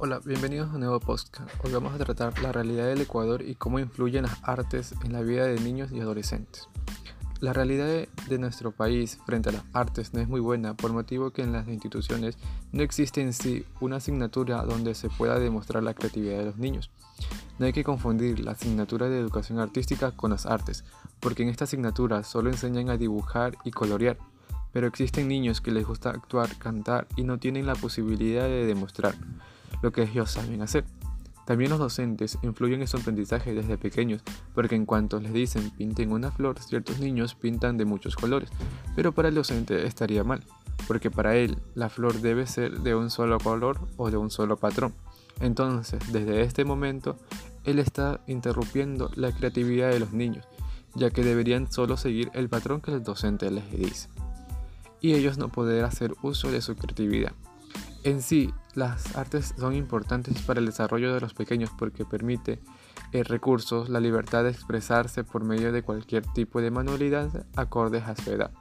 Hola, bienvenidos a un nuevo podcast. Hoy vamos a tratar la realidad del Ecuador y cómo influyen las artes en la vida de niños y adolescentes. La realidad de nuestro país frente a las artes no es muy buena por motivo que en las instituciones no existe en sí una asignatura donde se pueda demostrar la creatividad de los niños. No hay que confundir la asignatura de educación artística con las artes, porque en esta asignatura solo enseñan a dibujar y colorear, pero existen niños que les gusta actuar, cantar y no tienen la posibilidad de demostrar lo que ellos saben hacer. También los docentes influyen en su aprendizaje desde pequeños, porque en cuanto les dicen pinten una flor, ciertos niños pintan de muchos colores, pero para el docente estaría mal, porque para él la flor debe ser de un solo color o de un solo patrón. Entonces, desde este momento, él está interrumpiendo la creatividad de los niños, ya que deberían solo seguir el patrón que el docente les dice y ellos no poder hacer uso de su creatividad. En sí, las artes son importantes para el desarrollo de los pequeños porque permite eh, recursos, la libertad de expresarse por medio de cualquier tipo de manualidad acordes a su edad.